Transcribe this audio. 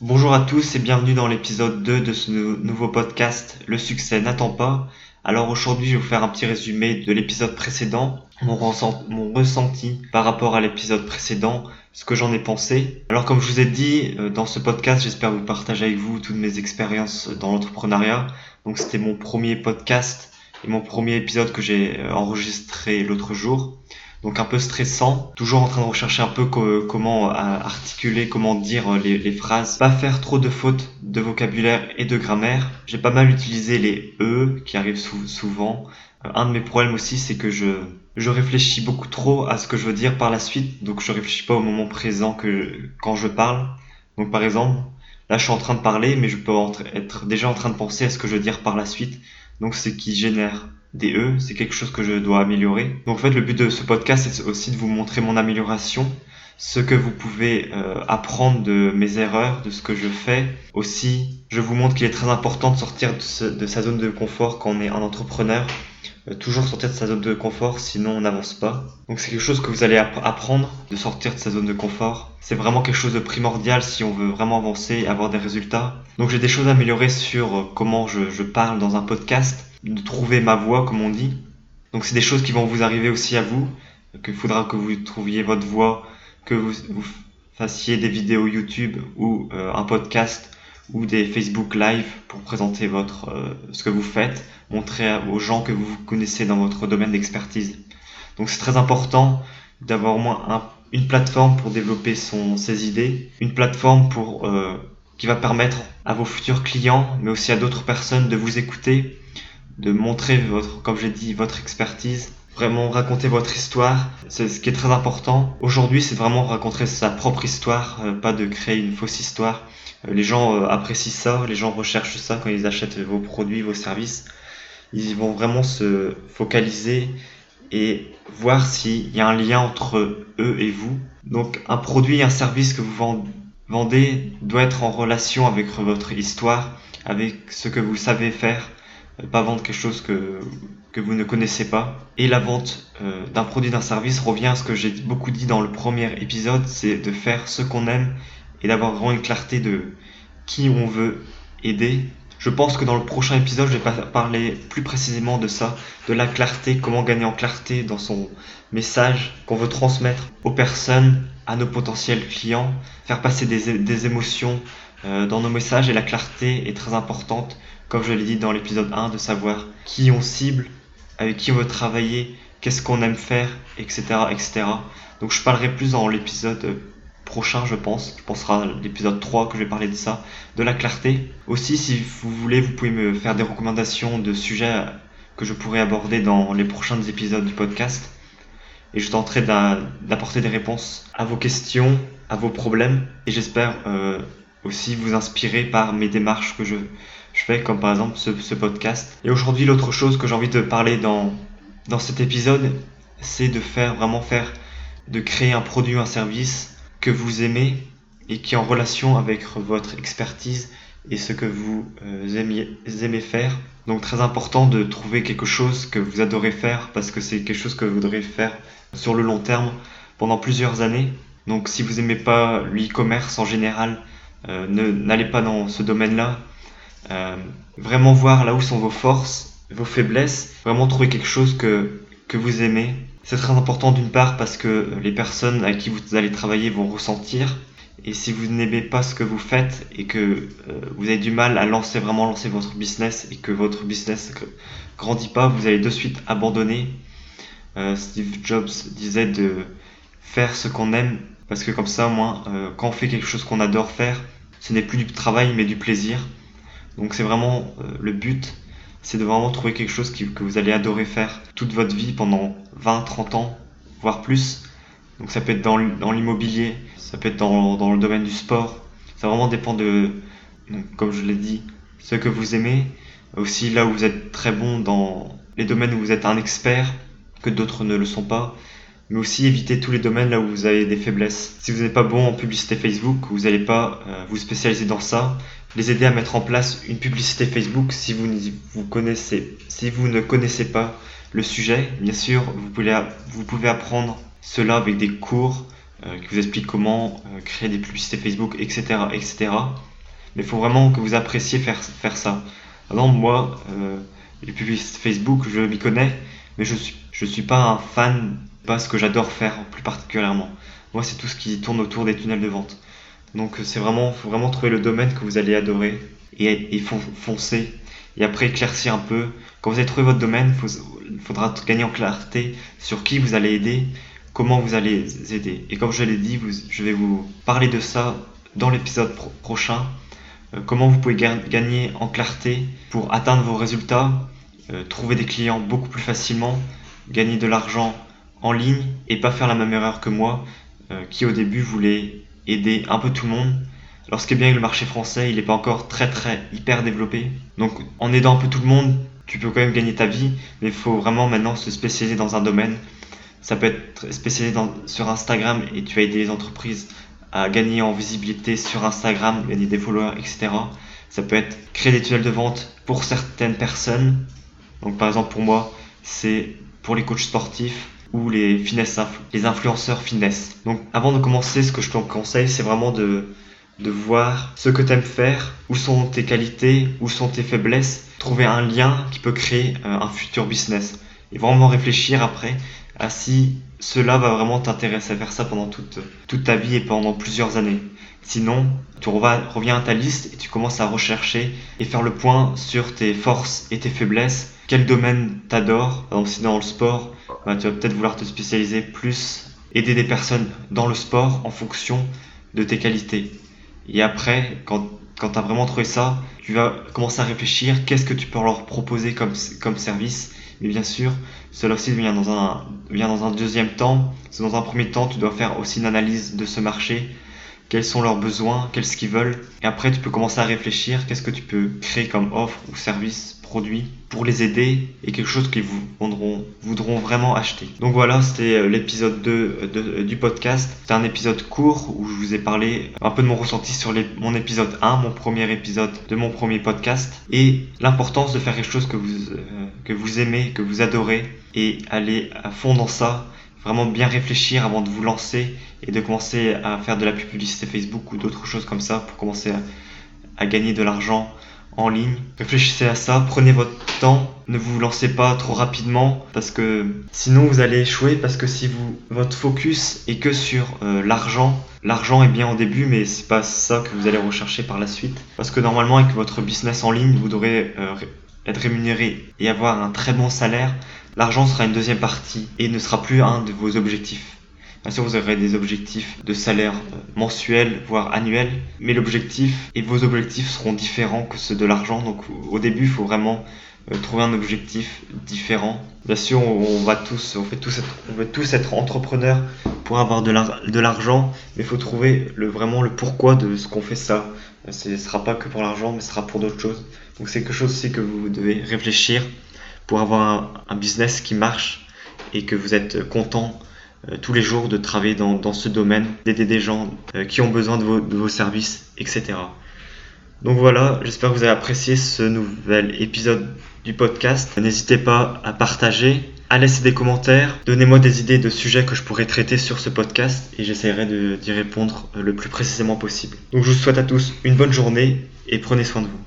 Bonjour à tous et bienvenue dans l'épisode 2 de ce nouveau podcast Le succès n'attend pas. Alors aujourd'hui je vais vous faire un petit résumé de l'épisode précédent, mon, ressenti par rapport à l'épisode précédent, ce que j'en ai pensé. Alors comme je vous ai dit euh, dans ce podcast, j'espère vous partager avec vous toutes mes expériences dans l'entrepreneuriat. Donc c'était mon premier podcast et mon premier épisode que j'ai euh, enregistré l'autre jour donc un peu stressant, toujours en train de rechercher un peu comment euh, articuler, comment dire euh, les, phrases, pas faire trop de fautes de vocabulaire et de grammaire. J'ai pas mal utilisé les e qui arrivent souvent. Euh, un de mes problèmes aussi, c'est que je réfléchis beaucoup trop à ce que je veux dire par la suite, donc je réfléchis pas au moment présent que quand je parle. Donc par exemple, là je suis en train de parler, mais je peux être déjà en train de penser à ce que je veux dire par la suite. Donc c'est qui génère des E, c'est quelque chose que je dois améliorer. Donc en fait le but de ce podcast c'est aussi de vous montrer mon amélioration, ce que vous pouvez euh, apprendre de mes erreurs, de ce que je fais. Aussi, je vous montre qu'il est très important de sortir de, sa zone de confort quand on est un entrepreneur. Euh, toujours sortir de sa zone de confort, sinon on n'avance pas. Donc c'est quelque chose que vous allez apprendre, de sortir de sa zone de confort. C'est vraiment quelque chose de primordial si on veut vraiment avancer et avoir des résultats. Donc j'ai des choses à améliorer sur euh, comment je parle dans un podcast de trouver ma voie, comme on dit. Donc c'est des choses qui vont vous arriver aussi à vous, qu'il faudra que vous trouviez votre voie, que vous, fassiez des vidéos YouTube ou euh, un podcast ou des Facebook Live pour présenter votre euh, ce que vous faites, montrer aux gens que vous connaissez dans votre domaine d'expertise. Donc c'est très important d'avoir au moins une plateforme pour développer son, ses idées, une plateforme pour euh, qui va permettre à vos futurs clients, mais aussi à d'autres personnes de vous écouter de montrer votre, comme j'ai dit, votre expertise, vraiment raconter votre histoire. C'est ce qui est très important. Aujourd'hui, c'est vraiment raconter sa propre histoire, euh, pas de créer une fausse histoire. Euh, les gens euh, apprécient ça, les gens recherchent ça quand ils achètent vos produits, vos services. Ils vont vraiment se focaliser et voir s'il y a un lien entre eux et vous. Donc un produit, un service que vous vendez doit être en relation avec votre histoire, avec ce que vous savez faire, pas vendre quelque chose que, que vous ne connaissez pas. Et la vente euh, d'un produit, d'un service revient à ce que j'ai beaucoup dit dans le premier épisode, c'est de faire ce qu'on aime et d'avoir vraiment une clarté de qui on veut aider. Je pense que dans le prochain épisode, je vais parler plus précisément de ça, de la clarté, comment gagner en clarté dans son message qu'on veut transmettre aux personnes, à nos potentiels clients, faire passer des, des émotions euh, dans nos messages et la clarté est très importante comme je l'ai dit dans l'épisode 1, de savoir qui on cible, avec qui on veut travailler, qu'est-ce qu'on aime faire, etc., etc. Donc je parlerai plus dans l'épisode prochain, je pense. Je pensera l'épisode 3 que je vais parler de ça, de la clarté. Aussi, si vous voulez, vous pouvez me faire des recommandations de sujets que je pourrais aborder dans les prochains épisodes du podcast. Et je tenterai d'apporter des réponses à vos questions, à vos problèmes. Et j'espère euh, aussi vous inspirer par mes démarches que je, je fais, comme par exemple ce, podcast. Et aujourd'hui, l'autre chose que j'ai envie de parler dans, dans cet épisode, c'est de faire vraiment faire, de créer un produit un service que vous aimez et qui est en relation avec votre expertise et ce que vous euh, aimez, aimez faire. Donc très important de trouver quelque chose que vous adorez faire parce que c'est quelque chose que vous voudrez faire sur le long terme pendant plusieurs années. Donc si vous n'aimez pas l'e-commerce en général, euh, n'allez pas dans ce domaine-là. Euh, vraiment voir là où sont vos forces, vos faiblesses, vraiment trouver quelque chose que, que vous aimez. C'est très important d'une part parce que les personnes avec qui vous allez travailler vont ressentir. Et si vous n'aimez pas ce que vous faites et que euh, vous avez du mal à lancer vraiment lancer votre business et que votre business grandit pas, vous allez de suite abandonner. Steve Jobs disait de faire ce qu'on aime parce que comme ça, moi, euh, quand on fait quelque chose qu'on adore faire, ce n'est plus du travail mais du plaisir. Donc c'est vraiment euh, le but, c'est de vraiment trouver quelque chose que vous allez adorer faire toute votre vie pendant 20, 30 ans, voire plus. Donc ça peut être dans, l'immobilier, ça peut être dans, le domaine du sport. Ça vraiment dépend de, comme je l'ai dit, ce que vous aimez. Aussi là où vous êtes très bon dans les domaines où vous êtes un expert, que d'autres ne le sont pas mais aussi éviter tous les domaines là où vous avez des faiblesses. Si vous n'êtes pas bon en publicité Facebook, vous n'allez pas euh, vous spécialiser dans ça. Les aider à mettre en place une publicité Facebook si vous, vous, ne connaissez pas le sujet. Bien sûr, vous pouvez, apprendre cela avec des cours euh, qui vous expliquent comment euh, créer des publicités Facebook, etc., etc. Mais il faut vraiment que vous appréciez faire, ça. Alors moi, euh, les publicités Facebook, je m'y connais, mais je suis, je suis pas un fan, pas ce que j'adore faire plus particulièrement. Moi, c'est tout ce qui tourne autour des tunnels de vente. Donc c'est vraiment, faut vraiment trouver le domaine que vous allez adorer et, et foncer. Et après éclaircir un peu. Quand vous avez trouvé votre domaine, il faudra gagner en clarté sur qui vous allez aider, comment vous allez aider. Et comme je l'ai dit, je vais vous parler de ça dans l'épisode prochain. Euh, comment vous pouvez gagner en clarté pour atteindre vos résultats, euh, trouver des clients beaucoup plus facilement, gagner de l'argent en ligne et pas faire la même erreur que moi euh, qui au début voulait aider un peu tout le monde. Est bien avec le marché français, il n'est pas encore très très hyper développé. Donc en aidant un peu tout le monde, tu peux quand même gagner ta vie, mais il faut vraiment maintenant se spécialiser dans un domaine. Ça peut être spécialisé sur Instagram et tu vas aider les entreprises à gagner en visibilité sur Instagram, gagner des followers, etc. Ça peut être créer des tunnels de vente pour certaines personnes. Donc par exemple pour moi, c'est pour les coachs sportifs ou les finesse les influenceurs finesse. Donc avant de commencer, ce que je te conseille, c'est vraiment de, de voir ce que tu aimes faire, où sont tes qualités, où sont tes faiblesses, trouver un lien qui peut créer euh, un futur business. Et vraiment réfléchir après à si cela va vraiment t'intéresser à faire ça pendant toute, toute ta vie et pendant plusieurs années. Sinon, tu reviens à ta liste et tu commences à rechercher et faire le point sur tes forces et tes faiblesses. Quel domaine t'adore Par exemple, si dans le sport, bah, tu vas peut-être vouloir te spécialiser plus, aider des personnes dans le sport en fonction de tes qualités. Et après, quand, quand tu as vraiment trouvé ça, tu vas commencer à réfléchir qu'est-ce que tu peux leur proposer comme, comme service? Mais bien sûr, cela aussi vient dans un, vient dans un deuxième temps. Dans un premier temps, tu dois faire aussi une analyse de ce marché. Quels sont leurs besoins, qu'est-ce qu'ils veulent? Et après, tu peux commencer à réfléchir qu'est-ce que tu peux créer comme offre ou service produit pour les aider et quelque chose qu'ils voudront, voudront vraiment acheter. Donc voilà, c'était euh, l'épisode 2 euh, euh, du podcast. C'était un épisode court où je vous ai parlé un peu de mon ressenti sur mon épisode 1, mon premier épisode de mon premier podcast et l'importance de faire quelque chose vous, que vous aimez, que vous adorez et aller à fond dans ça vraiment bien réfléchir avant de vous lancer et de commencer à faire de la publicité Facebook ou d'autres choses comme ça pour commencer à gagner de l'argent en ligne. Réfléchissez à ça, prenez votre temps, ne vous lancez pas trop rapidement parce que sinon vous allez échouer parce que si vous votre focus est que sur euh, l'argent, l'argent est bien au début mais c'est pas ça que vous allez rechercher par la suite parce que normalement avec votre business en ligne, vous devrez euh, être rémunéré et avoir un très bon salaire. L'argent sera une deuxième partie et ne sera plus un de vos objectifs. Bien sûr, vous aurez des objectifs de salaire euh, mensuel, voire annuel, mais l'objectif et vos objectifs seront différents que ceux de l'argent. Donc au début, il faut vraiment euh, trouver un objectif différent. Bien sûr, on va tous, on être, veut tous être entrepreneurs pour avoir de l'argent, mais il faut trouver vraiment le pourquoi de ce qu'on fait ça. Ce ne sera pas que pour l'argent, mais ce sera pour d'autres choses. Donc c'est quelque chose aussi que vous devez réfléchir pour avoir un, business qui marche et que vous êtes content tous les jours de travailler dans, ce domaine, d'aider des gens euh, qui ont besoin de vos, services, etc. Donc voilà, j'espère que vous avez apprécié ce nouvel épisode du podcast. N'hésitez pas à partager, à laisser des commentaires, donnez-moi des idées de sujets que je pourrais traiter sur ce podcast et j'essaierai d'y répondre le plus précisément possible. Donc je vous souhaite à tous une bonne journée et prenez soin de vous.